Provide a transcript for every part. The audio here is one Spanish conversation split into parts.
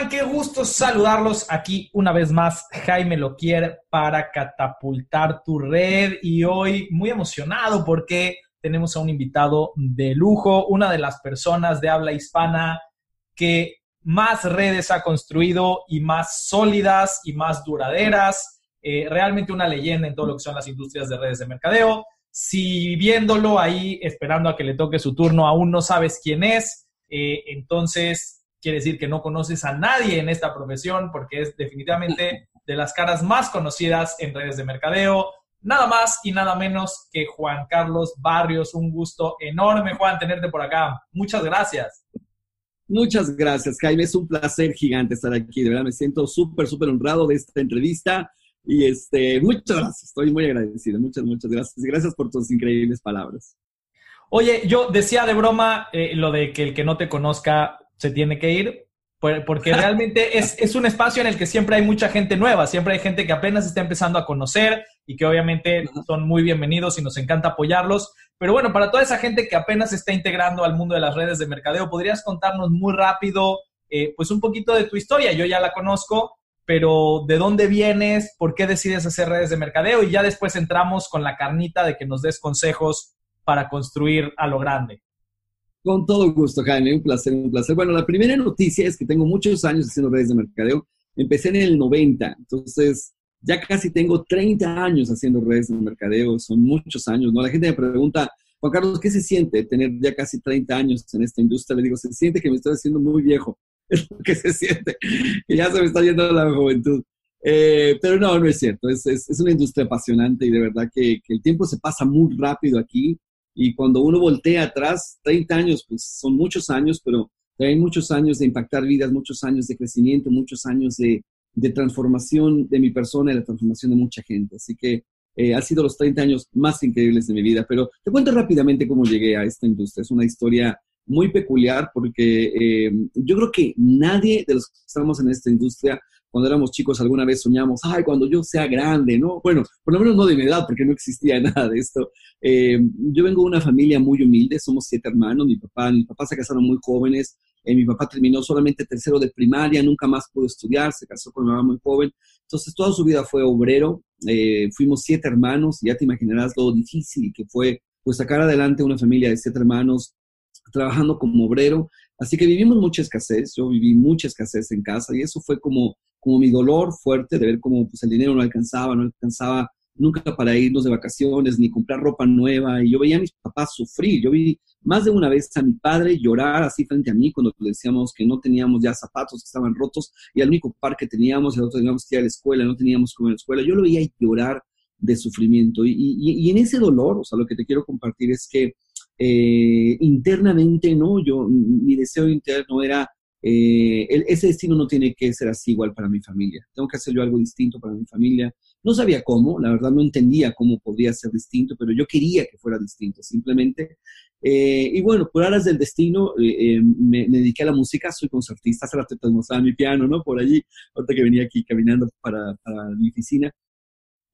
Están? Qué gusto saludarlos aquí una vez más. Jaime Loquier para catapultar tu red y hoy muy emocionado porque tenemos a un invitado de lujo, una de las personas de habla hispana que más redes ha construido y más sólidas y más duraderas. Eh, realmente una leyenda en todo lo que son las industrias de redes de mercadeo. Si viéndolo ahí, esperando a que le toque su turno, aún no sabes quién es, eh, entonces quiere decir que no conoces a nadie en esta profesión porque es definitivamente de las caras más conocidas en redes de mercadeo. Nada más y nada menos que Juan Carlos Barrios. Un gusto enorme, Juan, tenerte por acá. Muchas gracias. Muchas gracias, Jaime. Es un placer gigante estar aquí. De verdad, me siento súper, súper honrado de esta entrevista. Y este, muchas gracias. Estoy muy agradecido. Muchas, muchas gracias. Gracias por tus increíbles palabras. Oye, yo decía de broma eh, lo de que el que no te conozca se tiene que ir, porque realmente es, es, un espacio en el que siempre hay mucha gente nueva, siempre hay gente que apenas está empezando a conocer y que obviamente son muy bienvenidos y nos encanta apoyarlos. Pero bueno, para toda esa gente que apenas se está integrando al mundo de las redes de mercadeo, ¿podrías contarnos muy rápido, eh, pues un poquito de tu historia? Yo ya la conozco, pero ¿de dónde vienes? ¿Por qué decides hacer redes de mercadeo? Y ya después entramos con la carnita de que nos des consejos para construir a lo grande. Con todo gusto, Jaime, un placer, un placer. Bueno, la primera noticia es que tengo muchos años haciendo redes de mercadeo. Empecé en el 90, entonces ya casi tengo 30 años haciendo redes de mercadeo, son muchos años, ¿no? La gente me pregunta, Juan Carlos, ¿qué se siente tener ya casi 30 años en esta industria? Le digo, se siente que me estoy haciendo muy viejo, es lo que se siente, que ya se me está yendo la juventud. Eh, pero no, no es cierto, es, una industria apasionante y de verdad que el tiempo se pasa muy rápido aquí y cuando uno voltea atrás, 30 años, pues son muchos años, pero hay muchos años de impactar vidas, muchos años de crecimiento, muchos años de, transformación de mi persona y la transformación de mucha gente. Así que eh, han sido los 30 años más increíbles de mi vida. Pero te cuento rápidamente cómo llegué a esta industria. Es una historia muy peculiar porque eh, yo creo que nadie de los que estamos en esta industria cuando éramos chicos alguna vez soñamos, ay, cuando yo sea grande, ¿no? Bueno, por lo menos no de mi edad, porque no existía nada de esto. Eh, yo vengo de una familia muy humilde, somos siete hermanos, mi papá, mi papá se casaron muy jóvenes, eh, mi papá terminó solamente tercero de primaria, nunca más pudo estudiar, se casó con una mamá muy joven, entonces toda su vida fue obrero, fuimos siete hermanos, ya te imaginarás lo difícil que fue pues sacar adelante una familia de siete hermanos trabajando como obrero, así que vivimos mucha escasez, yo viví mucha escasez en casa y eso fue como como mi dolor fuerte de ver cómo pues, el dinero no alcanzaba, no alcanzaba nunca para irnos de vacaciones ni comprar ropa nueva. Y yo veía a mis papás sufrir. Yo vi más de una vez a mi padre llorar así frente a mí cuando decíamos que no teníamos ya zapatos, que estaban rotos y el único par que teníamos, el otro teníamos que ir a la escuela, no teníamos como en la escuela. Yo lo veía llorar de sufrimiento. Y, y, y, en ese dolor, o sea, lo que te quiero compartir es que eh, internamente, ¿no? Yo, mi deseo interno era eh, ese destino no tiene que ser así igual para mi familia. Tengo que hacer yo algo distinto para mi familia. No sabía cómo, la verdad no entendía cómo podría ser distinto, pero yo quería que fuera distinto, simplemente. Eh, y bueno, por aras del destino, eh, me, dediqué a la música, soy concertista, hace rato te mostraba mi piano, ¿no? Por allí, ahorita que venía aquí caminando para, para mi oficina.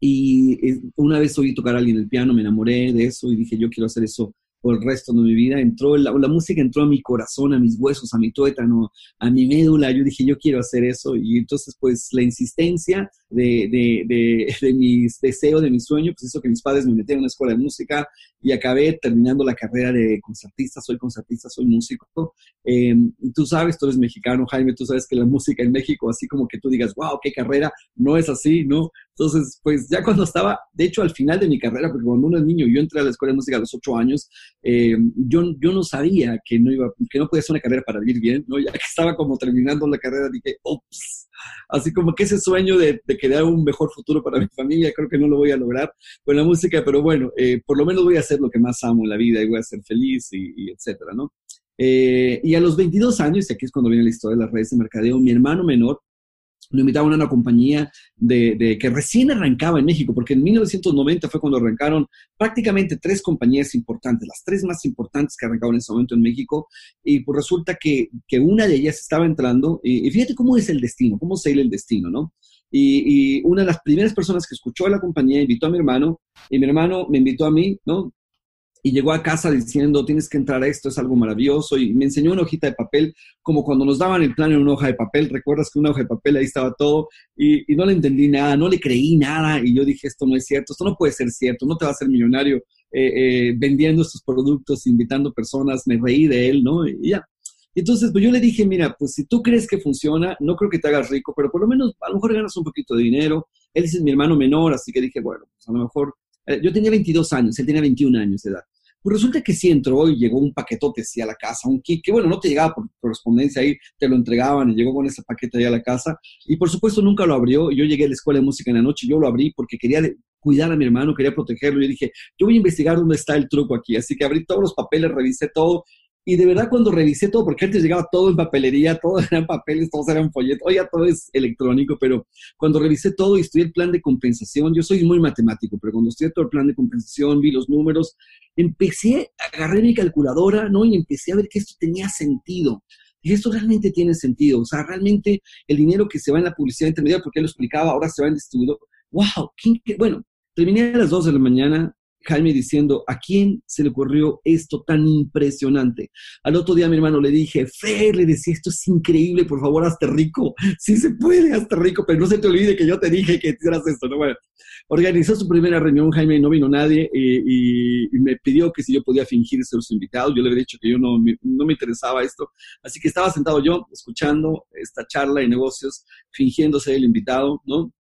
Y una vez oí tocar a alguien el piano, me enamoré de eso y dije, yo quiero hacer eso el resto de mi vida. Entró la, la, música entró a mi corazón, a mis huesos, a mi tuétano, a mi médula. Yo dije, yo quiero hacer eso. Y entonces, pues, la insistencia de, de, de, de mis deseos, de mi sueño, pues hizo que mis padres me metieran en una escuela de música y acabé terminando la carrera de concertista. Soy concertista, soy músico. Eh, tú sabes, tú eres mexicano, Jaime, tú sabes que la música en México, así como que tú digas, wow, qué carrera, no es así, ¿no? Entonces, pues ya cuando estaba, de hecho, al final de mi carrera, porque cuando uno es niño, yo entré a la escuela de música a los ocho años, eh, yo, yo no sabía que no, iba, que no podía ser una carrera para vivir bien, ¿no? Ya que estaba como terminando la carrera, dije, ups, así como que ese sueño de, de crear un mejor futuro para mi familia, creo que no lo voy a lograr con la música, pero bueno, eh, por lo menos voy a hacer lo que más amo en la vida y voy a ser feliz y, etcétera, ¿no? Eh, y a los 22 años, y aquí es cuando viene la historia de las redes de mercadeo, mi hermano menor lo invitaban a una compañía de, que recién arrancaba en México, porque en 1990 fue cuando arrancaron prácticamente tres compañías importantes, las tres más importantes que arrancaron en ese momento en México, y pues resulta que, una de ellas estaba entrando, y, fíjate cómo es el destino, cómo se el destino, ¿no? Y, y, una de las primeras personas que escuchó a la compañía invitó a mi hermano, y mi hermano me invitó a mí, ¿no? Y llegó a casa diciendo, tienes que entrar a esto, es algo maravilloso, y me enseñó una hojita de papel, como cuando nos daban el plan en una hoja de papel, recuerdas que una hoja de papel ahí estaba todo, y, no le entendí nada, no le creí nada, y yo dije, esto no es cierto, esto no puede ser cierto, no te va a hacer millonario eh, eh, vendiendo estos productos, invitando personas, me reí de él, ¿no? Y ya. Entonces, pues yo le dije, mira, pues si tú crees que funciona, no creo que te hagas rico, pero por lo menos a lo mejor ganas un poquito de dinero. Él es mi hermano menor, así que dije, bueno, pues a lo mejor, eh, yo tenía 22 años, él tenía 21 años de edad. Pues resulta que sí entró y llegó un paquetote así a la casa, un kit que bueno, no te llegaba por correspondencia ahí, te lo entregaban y llegó con ese paquete ahí a la casa. Y por supuesto nunca lo abrió. Yo llegué a la escuela de música en la noche, yo lo abrí porque quería cuidar a mi hermano, quería protegerlo. Yo dije, yo voy a investigar dónde está el truco aquí. Así que abrí todos los papeles, revisé todo y de verdad cuando revisé todo, porque antes llegaba todo en papelería, todo eran papeles, todos eran folletos, hoy ya todo es electrónico, pero cuando revisé todo y estudié el plan de compensación, yo soy muy matemático, pero cuando estudié todo el plan de compensación, vi los números, empecé, agarré mi calculadora, ¿no? Y empecé a ver que esto tenía sentido. Y esto realmente tiene sentido. O sea, realmente el dinero que se va en la publicidad intermedia, porque lo explicaba, ahora se va en distribuidor. ¡Wow! Bueno, terminé a las 2 de la mañana, Jaime diciendo, ¿a quién se le ocurrió esto tan impresionante? Al otro día mi hermano le dije, Fer, le decía, esto es increíble, por favor, hazte rico. Sí se puede, hazte rico, pero no se te olvide que yo te dije que hicieras esto, ¿no? Bueno, organizó su primera reunión, Jaime, no vino nadie y, me pidió que si yo podía fingir ser su invitado. Yo le había dicho que yo no, no me interesaba esto. Así que estaba sentado yo escuchando esta charla de negocios, fingiéndose el invitado, ¿no?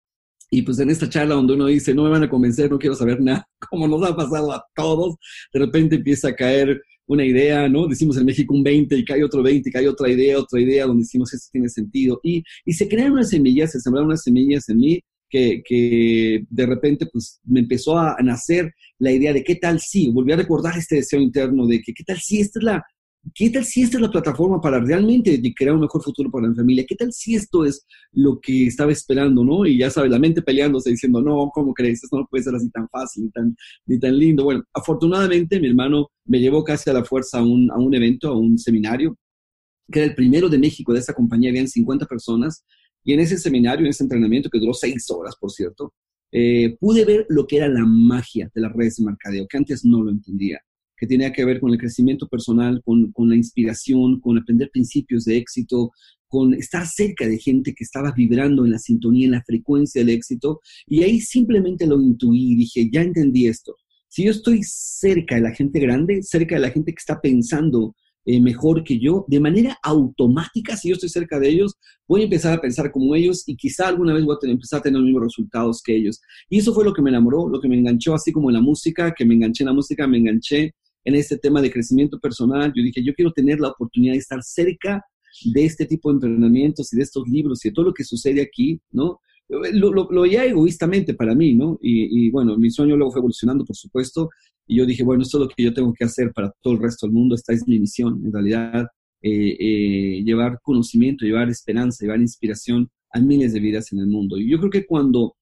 Y pues en esta charla donde uno dice, no me van a convencer, no quiero saber nada, como nos ha pasado a todos, de repente empieza a caer una idea, ¿no? Decimos en México un 20 y cae otro 20 y cae otra idea, otra idea, donde decimos esto tiene sentido. Y, y se crean unas semillas, se sembraron unas semillas en mí que, que, de repente pues me empezó a nacer la idea de qué tal si, volví a recordar este deseo interno de que qué tal si esta es la, ¿Qué tal si esta es la plataforma para realmente crear un mejor futuro para la familia? ¿Qué tal si esto es lo que estaba esperando, no? Y ya sabes, la mente peleándose diciendo, no, ¿cómo crees? Esto no puede ser así tan fácil ni tan, ni tan lindo. Bueno, afortunadamente mi hermano me llevó casi a la fuerza a un, a un evento, a un seminario, que era el primero de México de esta compañía, habían 50 personas, y en ese seminario, en ese entrenamiento, que duró seis horas, por cierto, eh, pude ver lo que era la magia de las redes de mercadeo, que antes no lo entendía que tenía que ver con el crecimiento personal, con, la inspiración, con aprender principios de éxito, con estar cerca de gente que estaba vibrando en la sintonía, en la frecuencia del éxito. Y ahí simplemente lo intuí y dije, ya entendí esto. Si yo estoy cerca de la gente grande, cerca de la gente que está pensando eh, mejor que yo, de manera automática, si yo estoy cerca de ellos, voy a empezar a pensar como ellos y quizá alguna vez voy a empezar a tener los mismos resultados que ellos. Y eso fue lo que me enamoró, lo que me enganchó, así como en la música, que me enganché en la música, me enganché en este tema de crecimiento personal, yo dije, yo quiero tener la oportunidad de estar cerca de este tipo de entrenamientos y de estos libros y de todo lo que sucede aquí, ¿no? Lo, lo, lo veía egoístamente para mí, ¿no? Y, bueno, mi sueño luego fue evolucionando, por supuesto, y yo dije, bueno, esto es lo que yo tengo que hacer para todo el resto del mundo, esta es mi misión, en realidad, eh, eh, llevar conocimiento, llevar esperanza, llevar inspiración a miles de vidas en el mundo. Y yo creo que cuando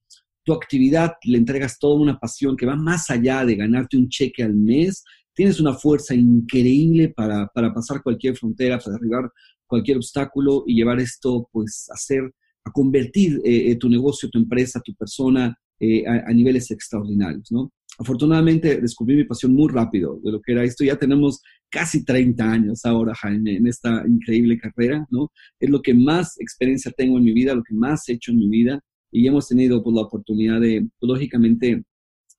tu actividad le entregas toda una pasión que va más allá de ganarte un cheque al mes, tienes una fuerza increíble para, pasar cualquier frontera, para derribar cualquier obstáculo y llevar esto, pues, a hacer, a convertir eh, eh, tu negocio, tu empresa, tu persona eh, a, niveles extraordinarios, ¿no? Afortunadamente descubrí mi pasión muy rápido de lo que era esto. Ya tenemos casi 30 años ahora, Jaime, en esta increíble carrera, ¿no? Es lo que más experiencia tengo en mi vida, lo que más he hecho en mi vida y hemos tenido pues, la oportunidad de, pues, lógicamente,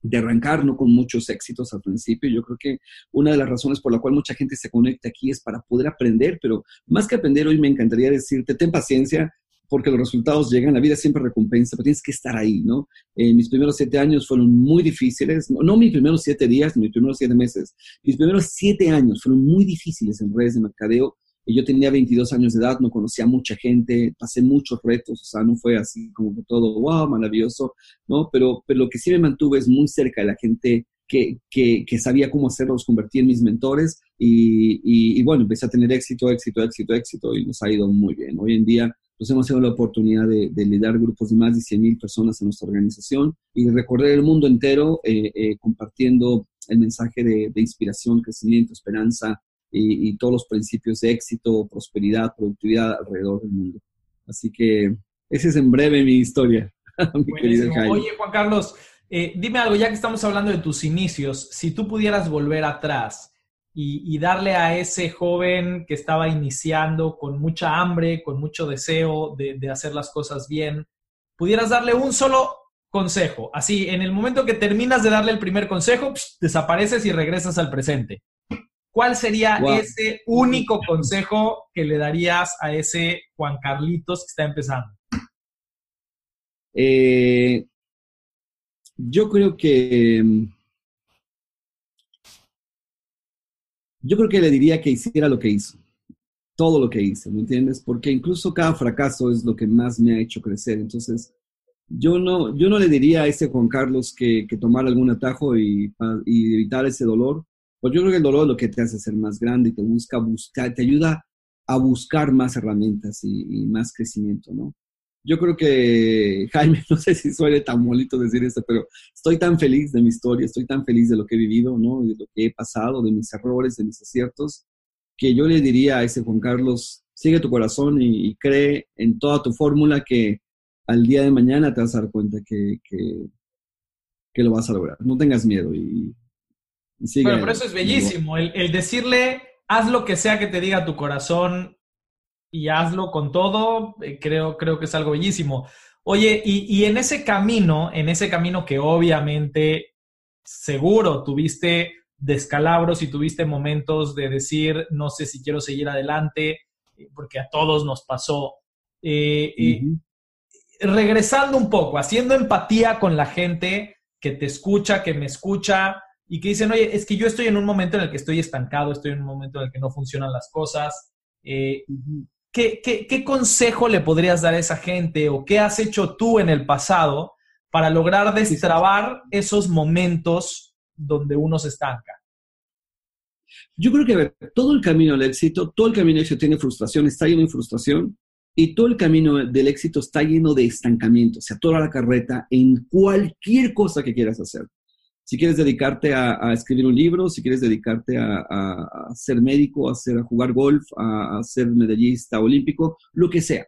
de arrancar, no con muchos éxitos al principio. Yo creo que una de las razones por la cual mucha gente se conecta aquí es para poder aprender, pero más que aprender hoy me encantaría decirte, ten paciencia, porque los resultados llegan, la vida siempre recompensa, pero tienes que estar ahí, ¿no? Eh, mis primeros siete años fueron muy difíciles, no, no, mis primeros siete días, mis primeros siete meses, mis primeros siete años fueron muy difíciles en redes de mercadeo, yo tenía 22 años de edad, no conocía mucha gente, pasé muchos retos, o sea, no fue así como que todo, wow, maravilloso, ¿no? Pero, pero lo que sí me mantuve es muy cerca de la gente que, que, sabía cómo hacerlo, los convertí en mis mentores y, y, bueno, empecé a tener éxito, éxito, éxito, éxito y nos ha ido muy bien. Hoy en día nos hemos tenido la oportunidad de, liderar grupos de más de 100.000 personas en nuestra organización y recorrer el mundo entero eh, eh, compartiendo el mensaje de, inspiración, crecimiento, esperanza y, todos los principios de éxito, prosperidad, productividad alrededor del mundo. Así que esa es en breve mi historia, mi querido Oye, Juan Carlos, eh, dime algo, ya que estamos hablando de tus inicios, si tú pudieras volver atrás y, darle a ese joven que estaba iniciando con mucha hambre, con mucho deseo de, hacer las cosas bien, pudieras darle un solo consejo, así, en el momento que terminas de darle el primer consejo, desapareces y regresas al presente. ¿Cuál sería ese único consejo que le darías a ese Juan Carlitos que está empezando? Eh, yo creo que... Yo creo que le diría que hiciera lo que hizo, todo lo que hice, ¿me entiendes? Porque incluso cada fracaso es lo que más me ha hecho crecer. Entonces, yo no, yo no le diría a ese Juan Carlos que, que tomara algún atajo y, y, evitar ese dolor, porque yo creo que el dolor es lo que te hace ser más grande y te busca buscar, te ayuda a buscar más herramientas y, y más crecimiento, ¿no? yo creo que, Jaime, no sé si suele tan bonito decir esto, pero estoy tan feliz de mi historia, estoy tan feliz de lo que he vivido, ¿no? De lo que he pasado, de mis errores, de mis aciertos, que yo le diría a ese Juan Carlos, sigue tu corazón y, cree en toda tu fórmula que al día de mañana te vas a dar cuenta que, que, lo vas a lograr. No tengas miedo y, sigue. Bueno, pero eso es bellísimo, el, el decirle, haz lo que sea que te diga tu corazón y hazlo con todo, eh, creo, creo que es algo bellísimo. Oye, y, en ese camino, en ese camino que obviamente seguro tuviste descalabros y tuviste momentos de decir, no sé si quiero seguir adelante, eh, porque a todos nos pasó. Eh, regresando un poco, haciendo empatía con la gente que te escucha, que me escucha y que dicen, oye, es que yo estoy en un momento en el que estoy estancado, estoy en un momento en el que no funcionan las cosas. ¿qué, consejo le podrías dar a esa gente o qué has hecho tú en el pasado para lograr destrabar esos momentos donde uno se estanca? Yo creo que todo el camino al éxito, todo el camino al éxito tiene frustración, está lleno de frustración, y todo el camino del éxito está lleno de estancamiento, se atora la carreta en cualquier cosa que quieras hacer si quieres dedicarte a, escribir un libro, si quieres dedicarte a, ser médico, a, ser, a jugar golf, a, ser medallista olímpico, lo que sea.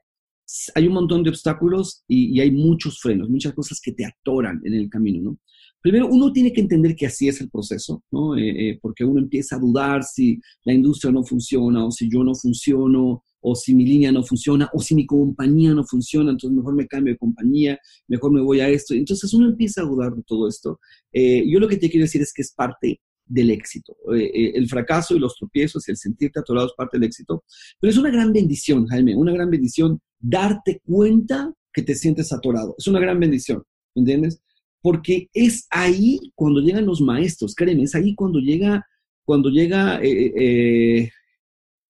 Hay un montón de obstáculos y, hay muchos frenos, muchas cosas que te atoran en el camino, ¿no? Primero, uno tiene que entender que así es el proceso, ¿no? Eh, eh, porque uno empieza a dudar si la industria no funciona o si yo no funciono o si mi línea no funciona, o si mi compañía no funciona, entonces mejor me cambio de compañía, mejor me voy a esto. Entonces uno empieza a dudar de todo esto. Eh, yo lo que te quiero decir es que es parte del éxito. Eh, eh, el fracaso y los tropiezos y el sentirte atorado es parte del éxito. Pero es una gran bendición, Jaime, una gran bendición darte cuenta que te sientes atorado. Es una gran bendición, ¿entiendes? Porque es ahí cuando llegan los maestros, créeme, es ahí cuando llega, cuando llega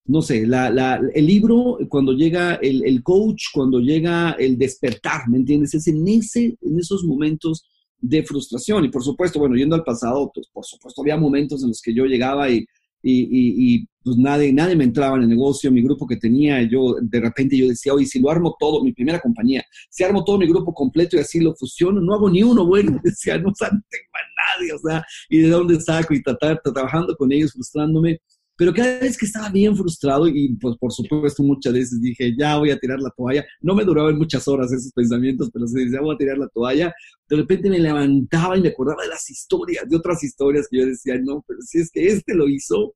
no sé, el libro, cuando llega el, coach, cuando llega el despertar, ¿me entiendes? Es en, ese, en esos momentos de frustración. Y por supuesto, bueno, yendo al pasado, pues por supuesto había momentos en los que yo llegaba y, y, pues nadie, nadie me entraba en el negocio, mi grupo que tenía, yo de repente yo decía, oye, si lo armo todo, mi primera compañía, si armo todo mi grupo completo y así lo fusiono, no hago ni uno bueno, decía, no, tengo a nadie, o sea, y de dónde saco y tratar, trabajando con ellos, frustrándome. Pero cada vez que estaba bien frustrado y pues por supuesto muchas veces dije, ya voy a tirar la toalla, no me duraban muchas horas esos pensamientos, pero se decía, voy a tirar la toalla, de repente me levantaba y me acordaba de las historias, de otras historias que yo decía, no, pero si es que este lo hizo,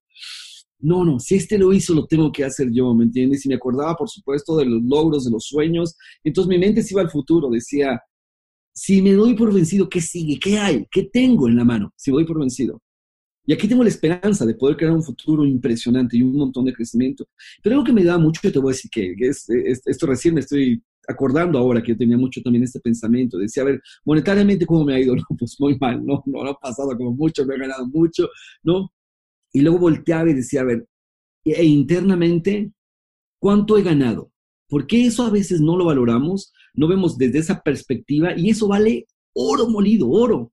no, no, si este lo hizo, lo tengo que hacer yo, ¿me entiendes? Y me acordaba, por supuesto, de los logros, de los sueños. Entonces mi mente se iba al futuro, decía, si me doy por vencido, ¿qué sigue? ¿Qué hay? ¿Qué tengo en la mano si voy por vencido? Y aquí tengo la esperanza de poder crear un futuro impresionante y un montón de crecimiento. Pero algo que me da mucho, te voy a decir que, es, esto recién me estoy acordando ahora que yo tenía mucho también este pensamiento. Decía, a ver, monetariamente, ¿cómo me ha ido? No, pues muy mal, no, no, ha pasado como mucho, me he ganado mucho, ¿no? Y luego volteaba y decía, a ver, e internamente, ¿cuánto he ganado? Porque eso a veces no lo valoramos, no vemos desde esa perspectiva y eso vale oro molido, oro.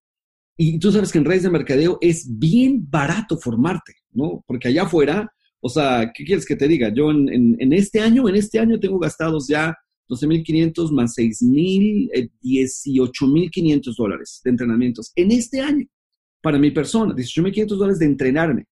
Y tú sabes que en redes de mercadeo es bien barato formarte, ¿no? Porque allá afuera, o sea, ¿qué quieres que te diga? Yo en, este año, en este año tengo gastados ya 12.500 más 6.000, eh, 18.500 dólares de entrenamientos. En este año, para mi persona, 18.500 dólares de entrenarme.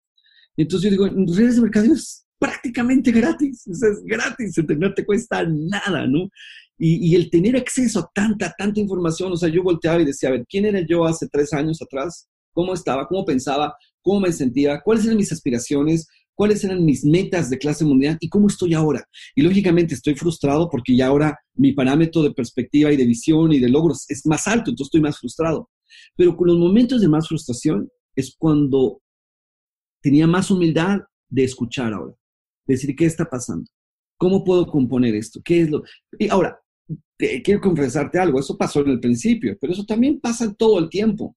Entonces yo digo, en redes de mercadeo es prácticamente gratis, es gratis, no te cuesta nada, ¿no? Y, el tener acceso a tanta, tanta información, o sea, yo volteaba y decía, a ver, ¿quién era yo hace tres años atrás? ¿Cómo estaba? ¿Cómo pensaba? ¿Cómo me sentía? ¿Cuáles eran mis aspiraciones? ¿Cuáles eran mis metas de clase mundial? ¿Y cómo estoy ahora? Y lógicamente estoy frustrado porque ya ahora mi parámetro de perspectiva y de visión y de logros es más alto, entonces estoy más frustrado. Pero con los momentos de más frustración es cuando tenía más humildad de escuchar ahora, decir, ¿qué está pasando? ¿Cómo puedo componer esto? ¿Qué es lo? Y ahora, quiero confesarte algo, eso pasó en el principio, pero eso también pasa todo el tiempo.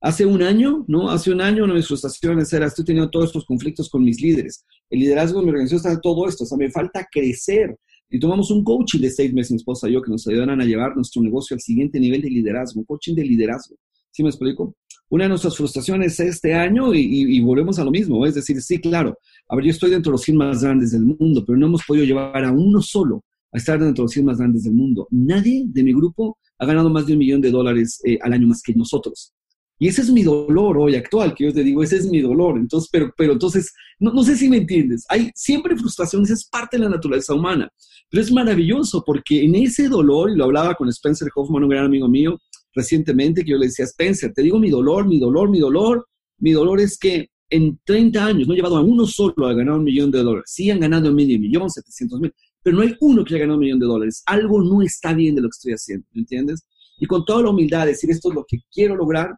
Hace un año, ¿no? Hace un año una de mis frustraciones era, estoy teniendo todos estos conflictos con mis líderes. El liderazgo de mi organización está todo esto, o sea, me falta crecer. Y tomamos un coaching de seis meses, mi esposa y yo, que nos ayudaron a llevar nuestro negocio al siguiente nivel de liderazgo, un coaching de liderazgo. ¿Sí me explico? Una de nuestras frustraciones este año, y, y, volvemos a lo mismo, es decir, sí, claro, a ver, yo estoy dentro de los 100 más grandes del mundo, pero no hemos podido llevar a uno solo a estar dentro de los 100 más grandes del mundo. Nadie de mi grupo ha ganado más de un millón de dólares eh, al año más que nosotros. Y ese es mi dolor hoy actual, que yo te digo, ese es mi dolor. Entonces, pero, pero entonces, no, no sé si me entiendes. Hay siempre frustraciones, es parte de la naturaleza humana. Pero es maravilloso porque en ese dolor, y lo hablaba con Spencer Hoffman, un gran amigo mío, recientemente, que yo le decía, Spencer, te digo mi dolor, mi dolor, mi dolor. Mi dolor es que en 30 años no he llevado a uno solo a ganar un millón de dólares. Sí han ganado medio millón, 700 mil, pero no hay uno que haya ganado un millón de dólares. Algo no está bien de lo que estoy haciendo, ¿me entiendes? Y con toda la humildad, decir esto es lo que quiero lograr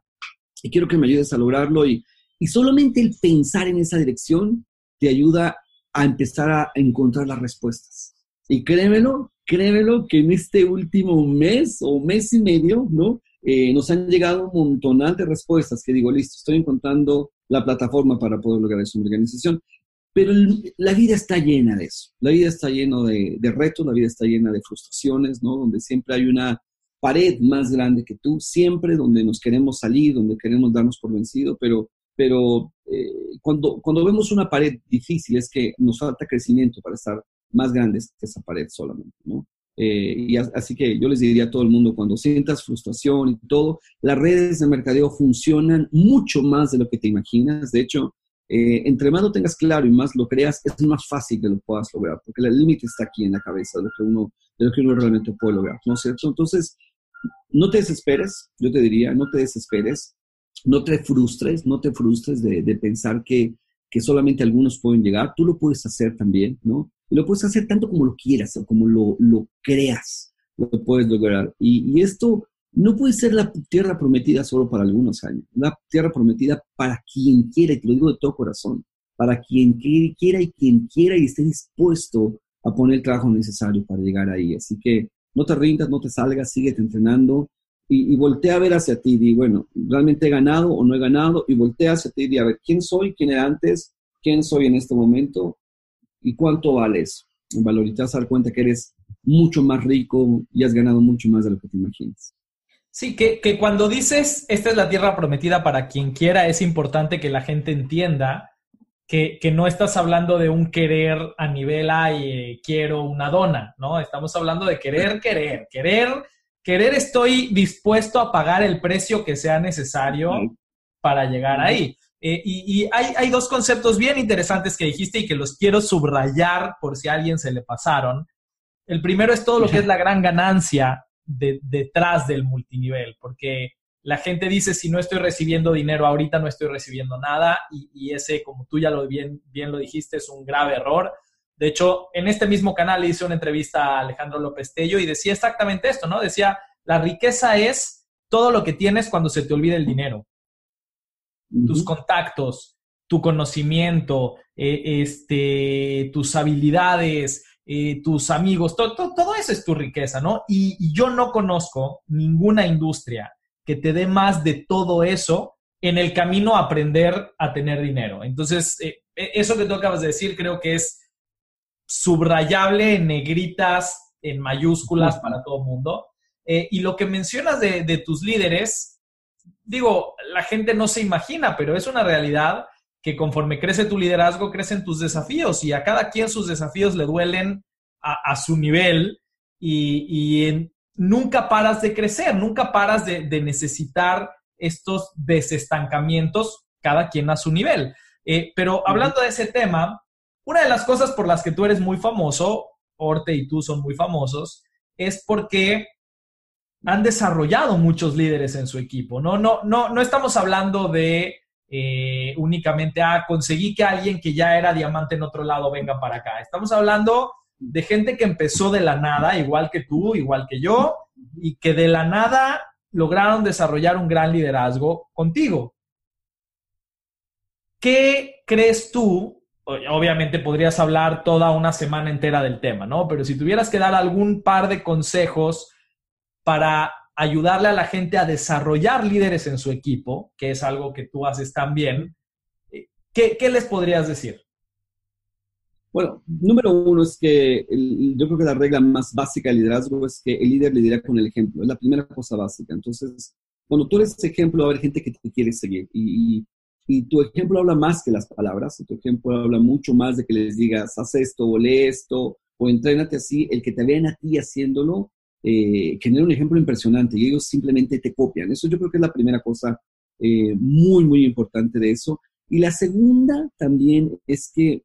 y quiero que me ayudes a lograrlo. Y, y solamente el pensar en esa dirección te ayuda a empezar a encontrar las respuestas. Y créemelo, créemelo que en este último mes o mes y medio, ¿no? Eh, nos han llegado un montonal de respuestas que digo, listo, estoy encontrando la plataforma para poder lograr esa organización. Pero la vida está llena de eso. La vida está llena de, retos, la vida está llena de frustraciones, ¿no? Donde siempre hay una pared más grande que tú, siempre donde nos queremos salir, donde queremos darnos por vencido, pero, pero eh, cuando, cuando vemos una pared difícil es que nos falta crecimiento para estar más grandes que esa pared solamente, ¿no? Eh, y así que yo les diría a todo el mundo, cuando sientas frustración y todo, las redes de mercadeo funcionan mucho más de lo que te imaginas. De hecho, eh, entre más lo tengas claro y más lo creas, es más fácil que lo puedas lograr, porque el límite está aquí en la cabeza de lo que uno, de realmente puede lograr, ¿no es cierto? Entonces, no te desesperes, yo te diría, no te desesperes, no te frustres, no te frustres de, pensar que, que solamente algunos pueden llegar, tú lo puedes hacer también, ¿no? Y lo puedes hacer tanto como lo quieras o como lo, creas, lo puedes lograr. Y esto no puede ser la tierra prometida solo para algunos años, la tierra prometida para quien quiera, y te lo digo de todo corazón, para quien quiera y quien quiera y esté dispuesto a poner el trabajo necesario para llegar ahí. Así que no te rindas, no te salgas, síguete entrenando y, y voltea a ver hacia ti. Di, bueno, ¿realmente he ganado o no he ganado? Y voltea hacia ti y di, a ver, ¿quién soy? ¿Quién era antes? ¿Quién soy en este momento? ¿Y cuánto vales? Valor y te vas a dar cuenta que eres mucho más rico y has ganado mucho más de lo que te imaginas. Sí, que, cuando dices esta es la tierra prometida para quien quiera, es importante que la gente entienda que, no estás hablando de un querer a nivel, ay, quiero una dona, ¿no? Estamos hablando de querer, querer, querer, querer, estoy dispuesto a pagar el precio que sea necesario para llegar ahí. Eh, y, hay, hay, dos conceptos bien interesantes que dijiste y que los quiero subrayar por si a alguien se le pasaron. El primero es todo lo que es la gran ganancia detrás del multinivel, porque la gente dice, si no estoy recibiendo dinero ahorita, no estoy recibiendo nada, y, ese, como tú ya lo bien, bien lo dijiste, es un grave error. De hecho, en este mismo canal hice una entrevista a Alejandro López Tello y decía exactamente esto, ¿no? Decía, la riqueza es todo lo que tienes cuando se te olvida el dinero. Tus contactos, tu conocimiento, eh, este, tus habilidades, eh, tus amigos, todo, todo, eso es tu riqueza, ¿no? Y, yo no conozco ninguna industria que te dé más de todo eso en el camino a aprender a tener dinero. Entonces, eh, e, eso que tú acabas de decir creo que es subrayable en negritas, en mayúsculas para todo el mundo. Eh, y lo que mencionas de, tus líderes, digo, la gente no se imagina, pero es una realidad que conforme crece tu liderazgo, crecen tus desafíos y a cada quien sus desafíos le duelen a, su nivel y, nunca paras de crecer, nunca paras de, necesitar estos desestancamientos, cada quien a su nivel. Eh, pero hablando de ese tema, una de las cosas por las que tú eres muy famoso, Orte y tú son muy famosos, es porque han desarrollado muchos líderes en su equipo. No, no, no, no estamos hablando de eh, únicamente, ah, conseguí que alguien que ya era diamante en otro lado venga para acá. Estamos hablando de gente que empezó de la nada, igual que tú, igual que yo, y que de la nada lograron desarrollar un gran liderazgo contigo. ¿Qué crees tú? Obviamente podrías hablar toda una semana entera del tema, ¿no? Pero si tuvieras que dar algún par de consejos para ayudarle a la gente a desarrollar líderes en su equipo, que es algo que tú haces también, eh, ¿qué, qué les podrías decir? Bueno, número uno es que yo creo que la regla más básica del liderazgo es que el líder lidera con el ejemplo. Es la primera cosa básica. Entonces, cuando tú eres ejemplo, va a haber gente que te quiere seguir. Y, y, tu ejemplo habla más que las palabras. Tu ejemplo habla mucho más de que les digas, haz esto o lee esto o entrénate así. El que te vean a ti haciéndolo eh, genera un ejemplo impresionante y ellos simplemente te copian. Eso yo creo que es la primera cosa eh, muy, muy importante de eso. Y la segunda también es que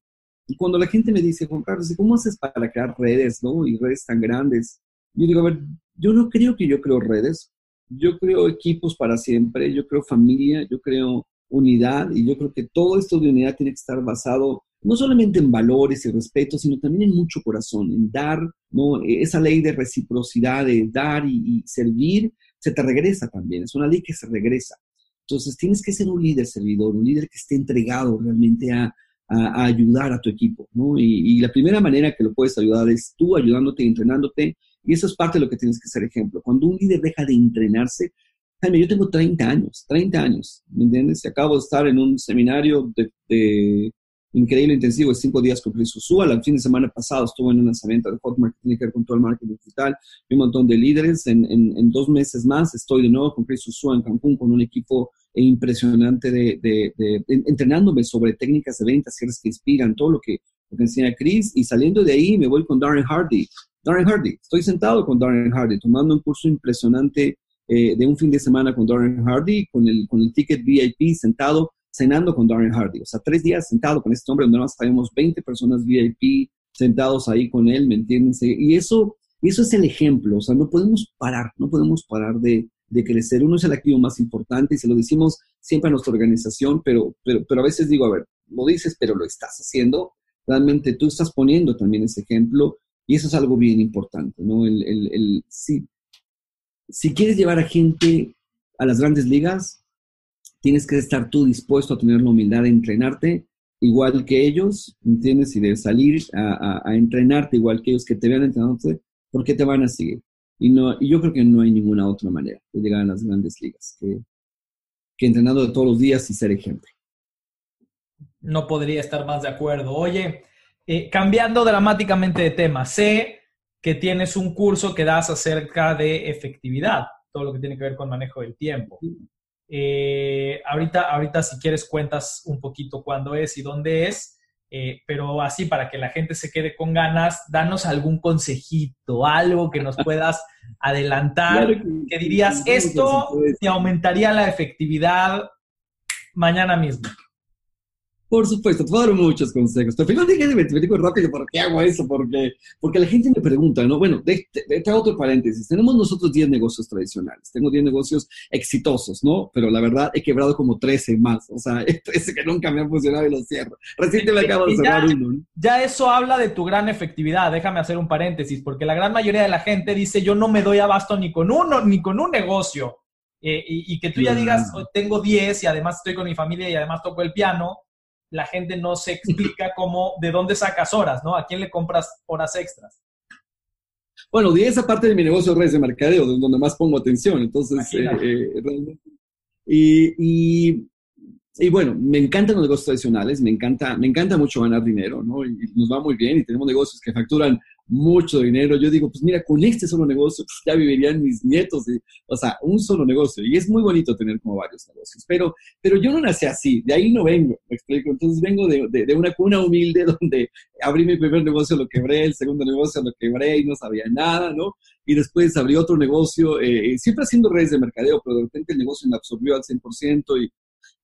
cuando la gente me dice, Juan Carlos, ¿cómo haces para crear redes, no? Y redes tan grandes. Yo digo, a ver, yo no creo que yo creo redes. Yo creo equipos para siempre, yo creo familia, yo creo unidad y yo creo que todo esto de unidad tiene que estar basado no solamente en valores y respeto, sino también en mucho corazón, en dar, ¿no? Esa ley de reciprocidad, de dar y, servir, se te regresa también, es una ley que se regresa. Entonces tienes que ser un líder servidor, un líder que esté entregado realmente a, ayudar a tu equipo, ¿no? Y, la primera manera que lo puedes ayudar es tú ayudándote y entrenándote, y eso es parte de lo que tienes que ser ejemplo. Cuando un líder deja de entrenarse, Jaime, yo tengo 30 años, 30 años, ¿me entiendes? Acabo de estar en un seminario de increíble intensivo de cinco días con Chris Usual. El fin de semana pasado estuve en un lanzamiento de Hotmart que tiene que ver con todo el marketing digital y un montón de líderes. En, en, dos meses más estoy de nuevo con Chris Usual en Cancún con un equipo impresionante de, de, entrenándome sobre técnicas de ventas, cierres que inspiran, todo lo que, lo que enseña Chris. Y saliendo de ahí me voy con Darren Hardy. Darren Hardy, estoy sentado con Darren Hardy, tomando un curso impresionante eh, de un fin de semana con Darren Hardy, con el, con el ticket VIP sentado cenando con Darren Hardy. O sea, tres días sentado con este hombre, donde más tenemos 20 personas VIP sentados ahí con él, ¿me entiendes? Y eso, eso es el ejemplo. O sea, no podemos parar, no podemos parar de, de crecer. Uno es el activo más importante y se lo decimos siempre a nuestra organización, pero, pero, pero a veces digo, a ver, lo dices, pero lo estás haciendo. Realmente tú estás poniendo también ese ejemplo y eso es algo bien importante, ¿no? El, el, el, si, si quieres llevar a gente a las grandes ligas, tienes que estar tú dispuesto a tener la humildad de entrenarte igual que ellos, ¿entiendes? Y de salir a, entrenarte igual que ellos, que te vean entrenándote, porque te van a seguir. Y, no, y yo creo que no hay ninguna otra manera de llegar a las grandes ligas que, que entrenando de todos los días y ser ejemplo. No podría estar más de acuerdo. Oye, eh, cambiando dramáticamente de tema, sé que tienes un curso que das acerca de efectividad, todo lo que tiene que ver con manejo del tiempo. Eh, ahorita, ahorita, si quieres, cuentas un poquito cuándo es y dónde es, eh, pero así para que la gente se quede con ganas, danos algún consejito, algo que nos puedas adelantar, que, dirías, esto te aumentaría la efectividad mañana mismo. Por supuesto, te puedo dar muchos consejos. Pero primero déjame, me digo rápido por qué hago eso, porque, porque la gente me pregunta, ¿no? Bueno, de, otro paréntesis. Tenemos nosotros 10 negocios tradicionales. Tengo 10 negocios exitosos, ¿no? Pero la verdad he quebrado como 13 más. O sea, 13 que nunca me han funcionado y los cierro. Recién me acabo de cerrar uno. ¿no? Ya eso habla de tu gran efectividad. Déjame hacer un paréntesis, porque la gran mayoría de la gente dice, yo no me doy abasto ni con uno, ni con un negocio. Eh, y, que tú ya digas, tengo 10 y además estoy con mi familia y además toco el piano la gente no se explica cómo, de dónde sacas horas, ¿no? ¿A quién le compras horas extras? Bueno, de esa parte de mi negocio de redes de mercadeo, donde más pongo atención. Entonces, eh, eh, y, y bueno, me encantan los negocios tradicionales, me encanta, me encanta mucho ganar dinero, ¿no? Y nos va muy bien y tenemos negocios que facturan mucho dinero. Yo digo, pues mira, con este solo negocio pues, ya vivirían mis nietos, o sea, un solo negocio. Y es muy bonito tener como varios negocios, pero, pero yo no nací así, de ahí no vengo, me explico. Entonces vengo de, de, una cuna humilde donde abrí mi primer negocio, lo quebré, el segundo negocio lo quebré y no sabía nada, ¿no? Y después abrí otro negocio, eh, siempre haciendo redes de mercadeo, pero de repente el negocio me absorbió al 100% y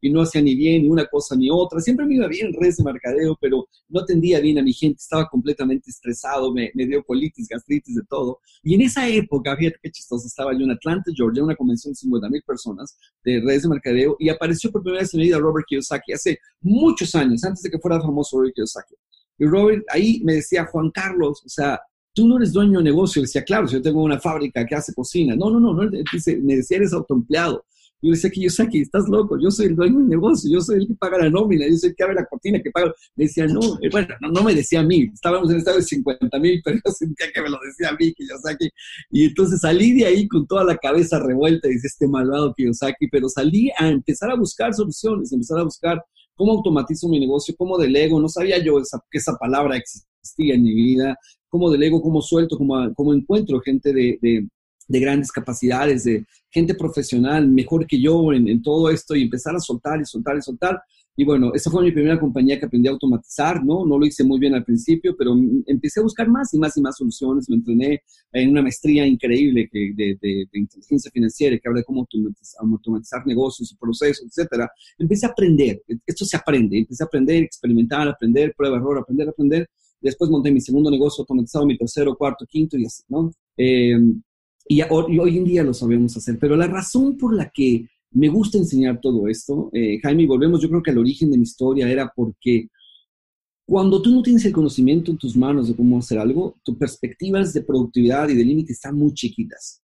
y no hacía ni bien ni una cosa ni otra. Siempre me iba bien en redes de mercadeo, pero no atendía bien a mi gente, estaba completamente estresado, me, dio colitis, gastritis, de todo. Y en esa época, fíjate qué chistoso, estaba yo en Atlanta, Georgia, una convención de 50 mil personas de redes de mercadeo y apareció por primera vez en mi vida Robert Kiyosaki hace muchos años, antes de que fuera famoso Robert Kiyosaki. Y Robert ahí me decía, Juan Carlos, o sea, tú no eres dueño de negocio. decía, claro, si yo tengo una fábrica que hace cocina. No, no, no, no. Dice, me decía, eres autoempleado. Yo le decía que yo que estás loco, yo soy el dueño del negocio, yo soy el que paga la nómina, yo soy el que abre la cortina, que paga. Me decía, no, eh, bueno, no, me decía a mí, estábamos en el estado de 50 mil, pero yo sentía que me lo decía a mí, Kiyosaki. Y entonces salí de ahí con toda la cabeza revuelta, dice este malvado Kiyosaki, pero salí a empezar a buscar soluciones, empezar a buscar cómo automatizo mi negocio, cómo delego, no sabía yo que esa palabra existía en mi vida, cómo delego, cómo suelto, cómo, cómo encuentro gente de de grandes capacidades, de gente profesional, mejor que yo en, todo esto, y empezar a soltar y soltar y soltar. Y bueno, esa fue mi primera compañía que aprendí a automatizar, ¿no? No lo hice muy bien al principio, pero empecé a buscar más y más y más soluciones. Me entrené en una maestría increíble de, inteligencia financiera que habla de cómo automatizar, negocios y procesos, etcétera. Empecé a aprender. Esto se aprende. Empecé a aprender, experimentar, aprender, prueba, error, aprender, aprender. Después monté mi segundo negocio automatizado, mi tercero, cuarto, quinto y así, ¿no? Eh, y, hoy en día lo sabemos hacer. Pero la razón por la que me gusta enseñar todo esto, eh, Jaime, volvemos yo creo que al origen de mi historia era porque cuando tú no tienes el conocimiento en tus manos de cómo hacer algo, tus perspectivas de productividad y de límite están muy chiquitas.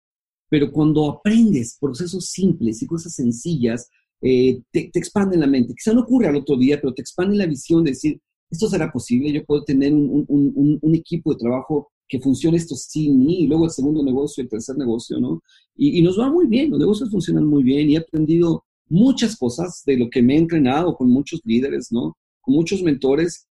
Pero cuando aprendes procesos simples y cosas sencillas, eh, te, te, expanden la mente. Quizá no ocurre al otro día, pero te expande la visión de decir, esto será posible, yo puedo tener un, un, un equipo de trabajo que funcione esto sin mí, y luego el segundo negocio, el tercer negocio, ¿no? Y, nos va muy bien, los negocios funcionan muy bien y he aprendido muchas cosas de lo que me he entrenado con muchos líderes, ¿no? Con muchos mentores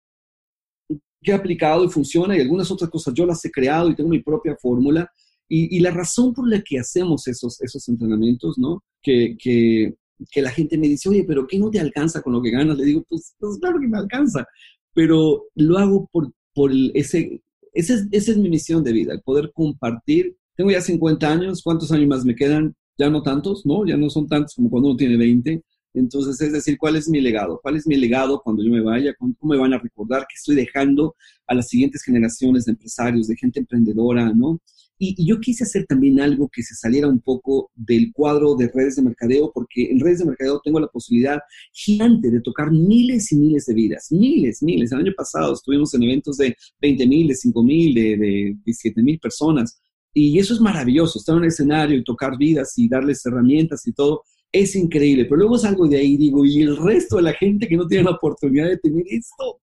que he aplicado y funciona y algunas otras cosas yo las he creado y tengo mi propia fórmula. Y, la razón por la que hacemos esos, esos entrenamientos, ¿no? Que, que, que la gente me dice, oye, pero ¿qué no te alcanza con lo que ganas? Le digo, pues, pues claro que me alcanza, pero lo hago por, por ese esa es, mi misión de vida, el poder compartir. Tengo ya 50 años, ¿cuántos años más me quedan? Ya no tantos, ¿no? Ya no son tantos como cuando uno tiene 20. Entonces, es decir, ¿cuál es mi legado? ¿Cuál es mi legado cuando yo me vaya? ¿Cómo me van a recordar que estoy dejando a las siguientes generaciones de empresarios, de gente emprendedora, ¿no? Y, yo quise hacer también algo que se saliera un poco del cuadro de redes de mercadeo, porque en redes de mercadeo tengo la posibilidad gigante de tocar miles y miles de vidas, miles, miles. El año pasado estuvimos en eventos de 20 mil, de 5 mil, de, de 17 mil personas. Y eso es maravilloso, estar en un escenario y tocar vidas y darles herramientas y todo, es increíble. Pero luego salgo de ahí y digo, ¿y el resto de la gente que no tiene la oportunidad de tener esto?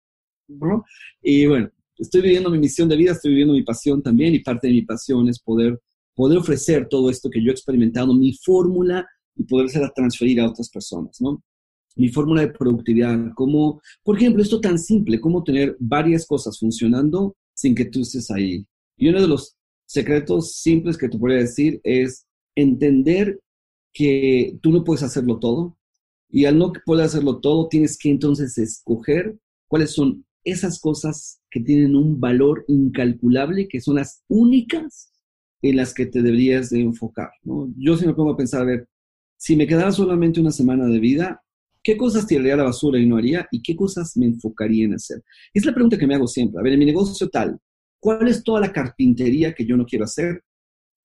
¿No? Y bueno, estoy viviendo mi misión de vida, estoy viviendo mi pasión también y parte de mi pasión es poder, poder ofrecer todo esto que yo he experimentado, mi fórmula y poderse transferir a otras personas, ¿no? Mi fórmula de productividad, como, por ejemplo, esto tan simple, cómo tener varias cosas funcionando sin que tú estés ahí. Y uno de los secretos simples que te podría decir es entender que tú no puedes hacerlo todo y al no poder hacerlo todo, tienes que entonces escoger cuáles son esas cosas que tienen un valor incalculable, que son las únicas en las que te deberías de enfocar. ¿no? Yo si me pongo a pensar, a ver, si me quedara solamente una semana de vida, ¿qué cosas tiraría a la basura y no haría? ¿Y qué cosas me enfocaría en hacer? Es la pregunta que me hago siempre. A ver, en mi negocio tal, ¿cuál es toda la carpintería que yo no quiero hacer?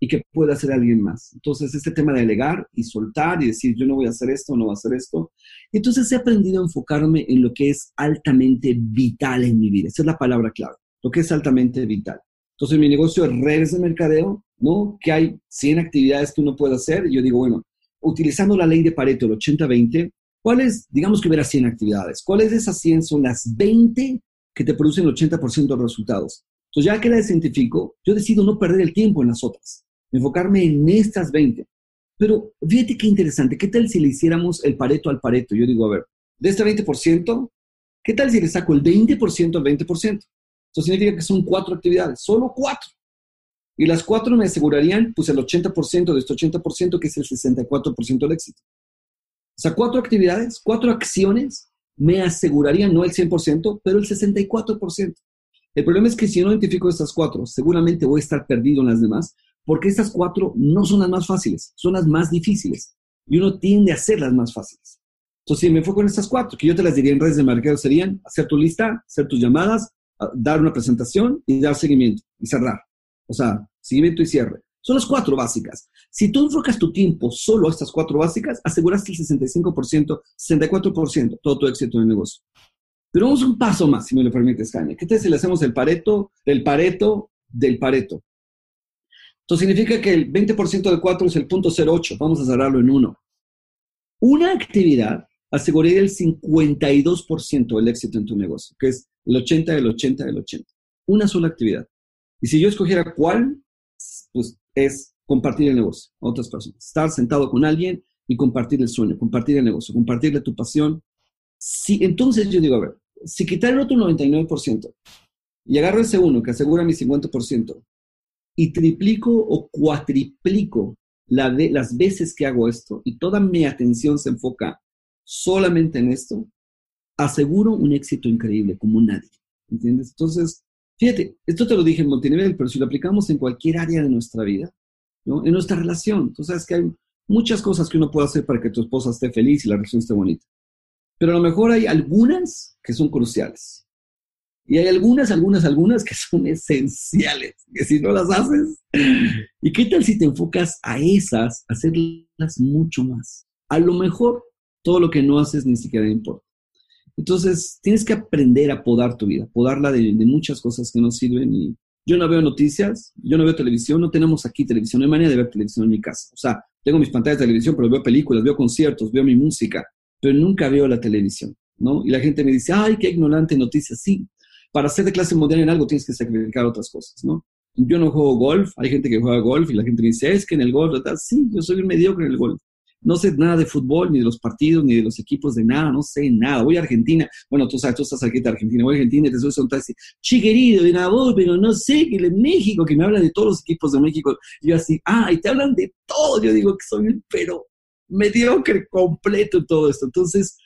Y que pueda hacer alguien más. Entonces, este tema de delegar y soltar y decir, yo no voy a hacer esto, no voy a hacer esto. Entonces, he aprendido a enfocarme en lo que es altamente vital en mi vida. Esa es la palabra clave, lo que es altamente vital. Entonces, mi negocio de redes de mercadeo, ¿no? Que hay 100 actividades que uno puede hacer. Y yo digo, bueno, utilizando la ley de Pareto, el 80-20, ¿cuáles, digamos que hubiera 100 actividades? ¿Cuáles de esas 100 son las 20 que te producen el 80% de resultados? Entonces, ya que la identifico, yo decido no perder el tiempo en las otras enfocarme en estas 20. Pero fíjate qué interesante, ¿qué tal si le hiciéramos el pareto al pareto? Yo digo, a ver, de este 20%, ¿qué tal si le saco el 20% al 20%? Eso significa que son cuatro actividades, solo cuatro. Y las cuatro me asegurarían pues el 80% de este 80%, que es el 64% del éxito. O sea, cuatro actividades, cuatro acciones me asegurarían no el 100%, pero el 64%. El problema es que si no identifico estas cuatro, seguramente voy a estar perdido en las demás, porque estas cuatro no son las más fáciles, son las más difíciles. Y uno tiende a hacer las más fáciles. Entonces, si me enfoco en estas cuatro, que yo te las diría en redes de mercado, serían hacer tu lista, hacer tus llamadas, dar una presentación y dar seguimiento y cerrar. O sea, seguimiento y cierre. Son las cuatro básicas. Si tú enfocas tu tiempo solo a estas cuatro básicas, aseguraste el 65%, 64% todo tu éxito en el negocio. Pero vamos un paso más, si me lo permites, Jaime. ¿Qué tal si le hacemos el pareto, del pareto, del pareto? Esto significa que el 20% de 4 es el punto 08. Vamos a cerrarlo en 1. Una actividad aseguraría el 52% del éxito en tu negocio, que es el 80, el 80, el 80. Una sola actividad. Y si yo escogiera cuál, pues es compartir el negocio a otras personas. Estar sentado con alguien y compartir el sueño, compartir el negocio, compartirle tu pasión. Si, entonces yo digo, a ver, si quitar el otro 99% y agarro ese uno que asegura mi 50% y triplico o cuatriplico la de, las veces que hago esto y toda mi atención se enfoca solamente en esto, aseguro un éxito increíble como nadie. ¿Entiendes? Entonces, fíjate, esto te lo dije en multinivel, pero si lo aplicamos en cualquier área de nuestra vida. En nuestra relación, tú sabes que hay muchas cosas que uno puede hacer para que tu esposa esté feliz y la relación esté bonita. Pero a lo mejor hay algunas que son cruciales. Y hay algunas, algunas, algunas que son esenciales, que si no las haces, ¿y qué tal si te enfocas a esas, hacerlas mucho más? A lo mejor todo lo que no haces ni siquiera importa. Entonces, tienes que aprender a podar tu vida, podarla de, muchas cosas que no sirven. Y yo no veo noticias, yo no veo televisión, no tenemos aquí televisión, no hay manera de ver televisión en mi casa. O sea, tengo mis pantallas de televisión, pero veo películas, veo conciertos, veo mi música, pero nunca veo la televisión, ¿no? Y la gente me dice, ay, qué ignorante noticias. Sí, para ser de clase mundial en algo tienes que sacrificar otras cosas, ¿no? Yo no juego golf, hay gente que juega golf y la gente me dice, es que en el golf, ¿verdad? Sí, yo soy un mediocre en el golf no sé nada de fútbol, ni de los partidos, ni de los equipos, de nada, no sé nada. Voy a Argentina, bueno, tú sabes, tú estás aquí de Argentina, voy a Argentina y te suele un taxi, chi querido, de voz, pero no sé, que en México, que me hablan de todos los equipos de México. Yo así, ah, y te hablan de todo. Yo digo que soy un pero mediocre completo todo esto. Entonces,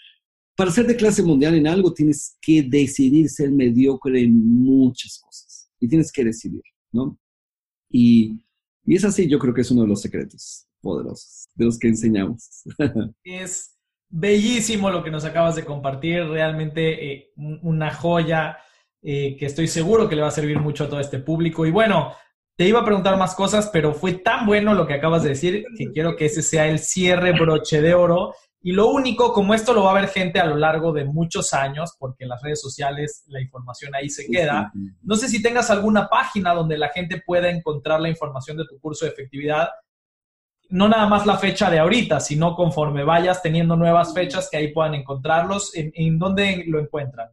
para ser de clase mundial en algo, tienes que decidir ser mediocre en muchas cosas. Y tienes que decidir, ¿no? Y, y es así, yo creo que es uno de los secretos poderosos de los que enseñamos. Es bellísimo lo que nos acabas de compartir, realmente eh, una joya eh, que estoy seguro que le va a servir mucho a todo este público. Y bueno, te iba a preguntar más cosas, pero fue tan bueno lo que acabas de decir que quiero que ese sea el cierre broche de oro. Y lo único, como esto lo va a ver gente a lo largo de muchos años, porque en las redes sociales la información ahí se queda, no sé si tengas alguna página donde la gente pueda encontrar la información de tu curso de efectividad no nada más la fecha de ahorita, sino conforme vayas teniendo nuevas fechas que ahí puedan encontrarlos. ¿En, dónde lo encuentran?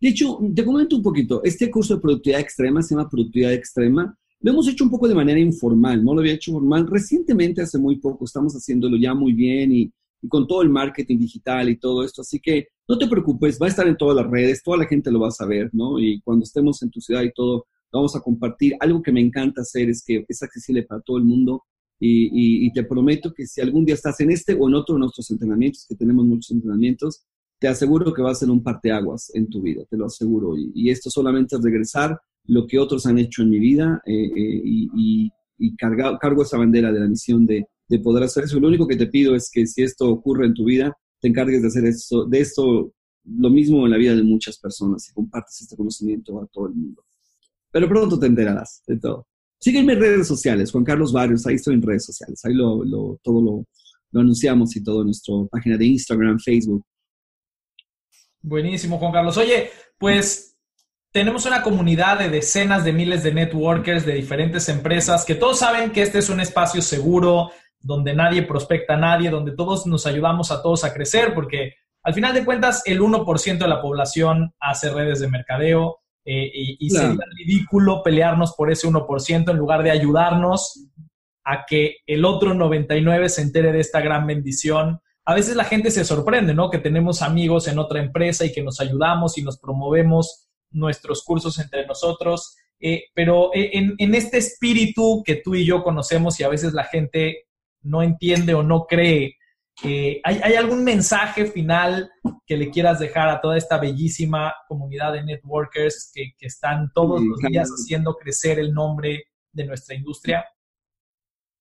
De hecho, te comento un poquito. Este curso de productividad extrema se llama Productividad Extrema. Lo hemos hecho un poco de manera informal, no lo había hecho formal. Recientemente, hace muy poco, estamos haciéndolo ya muy bien y, y con todo el marketing digital y todo esto. Así que no te preocupes, va a estar en todas las redes, toda la gente lo va a saber, ¿no? Y cuando estemos en tu ciudad y todo, vamos a compartir. Algo que me encanta hacer es que es accesible para todo el mundo y, te prometo que si algún día estás en este o en otro de nuestros entrenamientos, que tenemos muchos entrenamientos, te aseguro que va a ser un parteaguas en tu vida, te lo aseguro. Y, esto solamente es regresar lo que otros han hecho en mi vida eh, eh, y, cargo esa bandera de la misión de, de, poder hacer eso. Lo único que te pido es que si esto ocurre en tu vida, te encargues de hacer esto, de esto lo mismo en la vida de muchas personas y compartes este conocimiento a todo el mundo. Pero pronto te enterarás de todo. Sígueme en redes sociales, Juan Carlos Barrios, ahí estoy en redes sociales, ahí lo, todo lo, anunciamos y todo en nuestra página de Instagram, Facebook. Buenísimo, Juan Carlos. Oye, pues tenemos una comunidad de decenas de miles de networkers de diferentes empresas que todos saben que este es un espacio seguro, donde nadie prospecta a nadie, donde todos nos ayudamos a todos a crecer, porque al final de cuentas el 1% de la población hace redes de mercadeo, eh, y, sería ridículo pelearnos por ese 1% en lugar de ayudarnos a que el otro 99 se entere de esta gran bendición. a veces la gente se sorprende, ¿no? Que tenemos amigos en otra empresa y que nos ayudamos y nos promovemos nuestros cursos entre nosotros. Eh, pero eh, en, este espíritu que tú y yo conocemos y a veces la gente no entiende o no cree, eh, ¿hay, algún mensaje final que le quieras dejar a toda esta bellísima comunidad de networkers que, que están todos los días haciendo crecer el nombre de nuestra industria?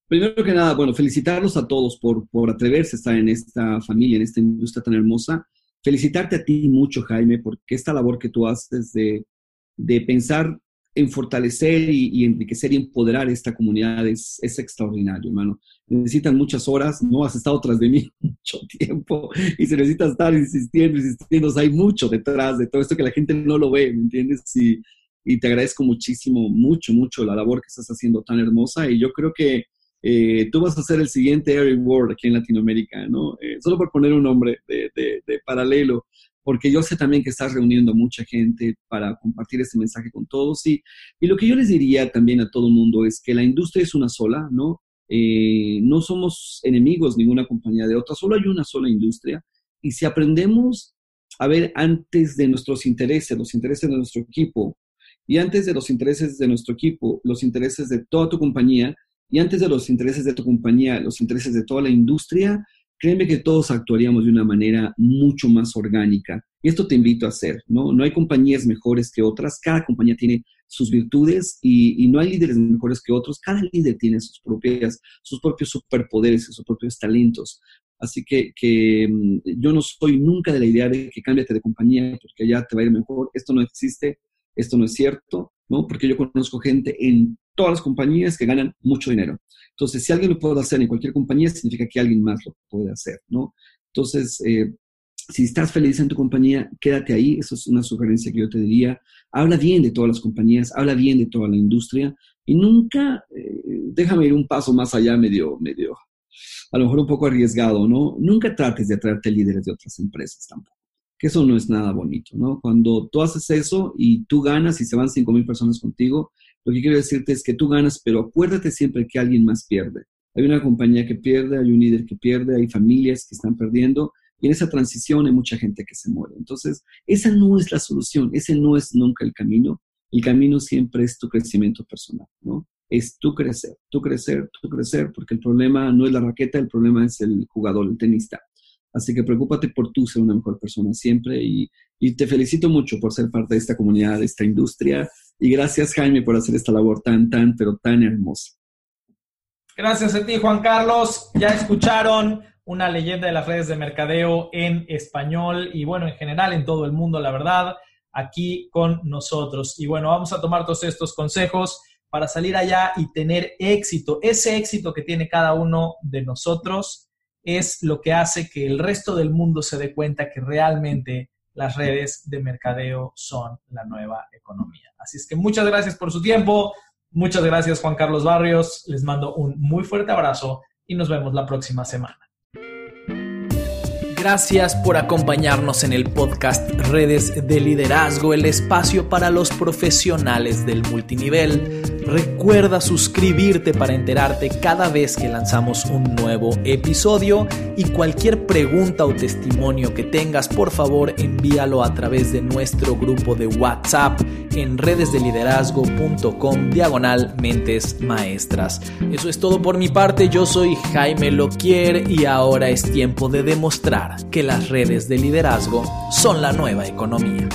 Primero que nada, bueno, felicitarlos a todos por, por atreverse a estar en esta familia, en esta industria tan hermosa. Felicitarte a ti mucho, Jaime, porque esta labor que tú haces de, de pensar en fortalecer y, enriquecer y empoderar esta comunidad es, es, extraordinario, hermano. Necesitan muchas horas, no has estado tras de mí mucho tiempo y se necesita estar insistiendo, insistiendo. hay mucho detrás de todo esto que la gente no lo ve, ¿me entiendes? Y, te agradezco muchísimo, mucho, mucho la labor que estás haciendo tan hermosa y yo creo que eh, tú vas a ser el siguiente Eric Ward aquí en Latinoamérica, ¿no? Eh, solo por poner un nombre de, paralelo, porque yo sé también que estás reuniendo mucha gente para compartir este mensaje con todos. Y, y lo que yo les diría también a todo el mundo es que la industria es una sola, ¿no? Eh, no somos enemigos ninguna compañía de otra, solo hay una sola industria. Y si aprendemos a ver antes de nuestros intereses, los intereses de nuestro equipo, y antes de los intereses de nuestro equipo, los intereses de toda tu compañía, y antes de los intereses de tu compañía, los intereses de toda la industria, créeme que todos actuaríamos de una manera mucho más orgánica. Y esto te invito a hacer, ¿no? No hay compañías mejores que otras, cada compañía tiene sus virtudes y, no hay líderes mejores que otros, cada líder tiene sus, propias, sus propios superpoderes y sus propios talentos. Así que, que, mm, yo no soy nunca de la idea de que cámbiate de compañía porque ya te va a ir mejor. Esto no existe, esto no es cierto, ¿no? Porque yo conozco gente en todas las compañías que ganan mucho dinero. Entonces, si alguien lo puede hacer en cualquier compañía, significa que alguien más lo puede hacer, ¿no? Entonces, eh, si estás feliz en tu compañía, quédate ahí. Eso es una sugerencia que yo te diría. Habla bien de todas las compañías, habla bien de toda la industria y nunca, eh, déjame ir un paso más allá, medio, medio, a lo mejor un poco arriesgado, ¿no? Nunca trates de atraerte líderes de otras empresas tampoco. Que eso no es nada bonito, ¿no? Cuando tú haces eso y tú ganas y se van 5 mil personas contigo, lo que quiero decirte es que tú ganas, pero acuérdate siempre que alguien más pierde. Hay una compañía que pierde, hay un líder que pierde, hay familias que están perdiendo y en esa transición hay mucha gente que se muere. Entonces, esa no es la solución, ese no es nunca el camino. El camino siempre es tu crecimiento personal, ¿no? Es tu crecer, tu crecer, tu crecer, porque el problema no es la raqueta, el problema es el jugador, el tenista. Así que preocúpate por tú ser una mejor persona siempre y, y te felicito mucho por ser parte de esta comunidad, de esta industria y gracias, Jaime, por hacer esta labor tan, tan, pero tan hermosa. Gracias a ti, Juan Carlos. Ya escucharon una leyenda de las redes de mercadeo en español y bueno, en general en todo el mundo, la verdad, aquí con nosotros. Y bueno, vamos a tomar todos estos consejos para salir allá y tener éxito. Ese éxito que tiene cada uno de nosotros es lo que hace que el resto del mundo se dé cuenta que realmente las redes de mercadeo son la nueva economía. Así es que muchas gracias por su tiempo. Muchas gracias Juan Carlos Barrios. Les mando un muy fuerte abrazo y nos vemos la próxima semana. Gracias por acompañarnos en el podcast Redes de Liderazgo, el espacio para los profesionales del multinivel. Recuerda suscribirte para enterarte cada vez que lanzamos un nuevo episodio y cualquier pregunta o testimonio que tengas, por favor envíalo a través de nuestro grupo de WhatsApp en redesdeliderazgo.com diagonal mentes maestras. Eso es todo por mi parte, yo soy Jaime Loquier y ahora es tiempo de demostrar que las redes de liderazgo son la nueva economía.